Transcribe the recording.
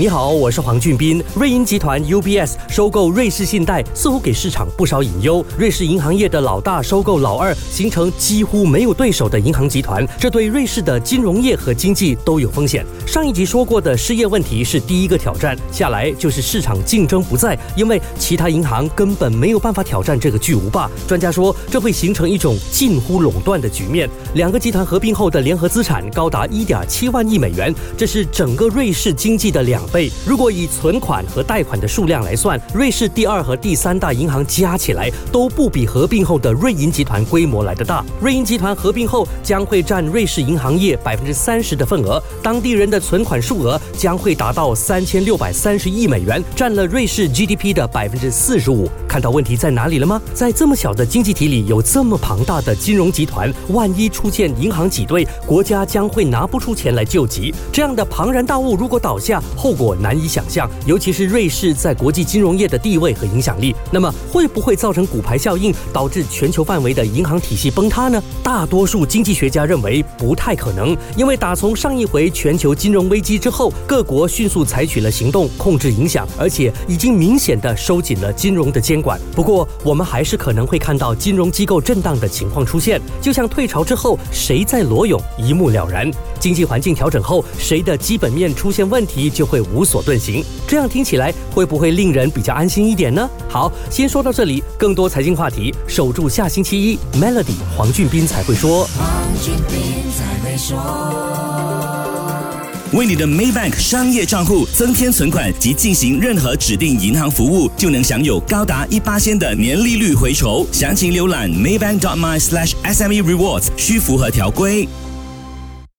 你好，我是黄俊斌。瑞银集团 UBS 收购瑞士信贷，似乎给市场不少隐忧。瑞士银行业的老大收购老二，形成几乎没有对手的银行集团，这对瑞士的金融业和经济都有风险。上一集说过的失业问题是第一个挑战，下来就是市场竞争不在，因为其他银行根本没有办法挑战这个巨无霸。专家说，这会形成一种近乎垄断的局面。两个集团合并后的联合资产高达一点七万亿美元，这是整个瑞士经济的两。倍。如果以存款和贷款的数量来算，瑞士第二和第三大银行加起来都不比合并后的瑞银集团规模来的大。瑞银集团合并后将会占瑞士银行业百分之三十的份额，当地人的存款数额将会达到三千六百三十亿美元，占了瑞士 GDP 的百分之四十五。看到问题在哪里了吗？在这么小的经济体里，有这么庞大的金融集团，万一出现银行挤兑，国家将会拿不出钱来救急。这样的庞然大物如果倒下，后果难以想象，尤其是瑞士在国际金融业的地位和影响力，那么会不会造成骨牌效应，导致全球范围的银行体系崩塌呢？大多数经济学家认为不太可能，因为打从上一回全球金融危机之后，各国迅速采取了行动控制影响，而且已经明显的收紧了金融的监管。不过，我们还是可能会看到金融机构震荡的情况出现，就像退潮之后谁在裸泳，一目了然。经济环境调整后，谁的基本面出现问题，就会无所遁形。这样听起来会不会令人比较安心一点呢？好，先说到这里。更多财经话题，守住下星期一，Melody 黄俊斌才会说。黄俊斌才会说为你的 Maybank 商业账户增添存款及进行任何指定银行服务，就能享有高达一八仙的年利率回酬。详情浏览 maybank.my/slash/sme_rewards，需符合条规。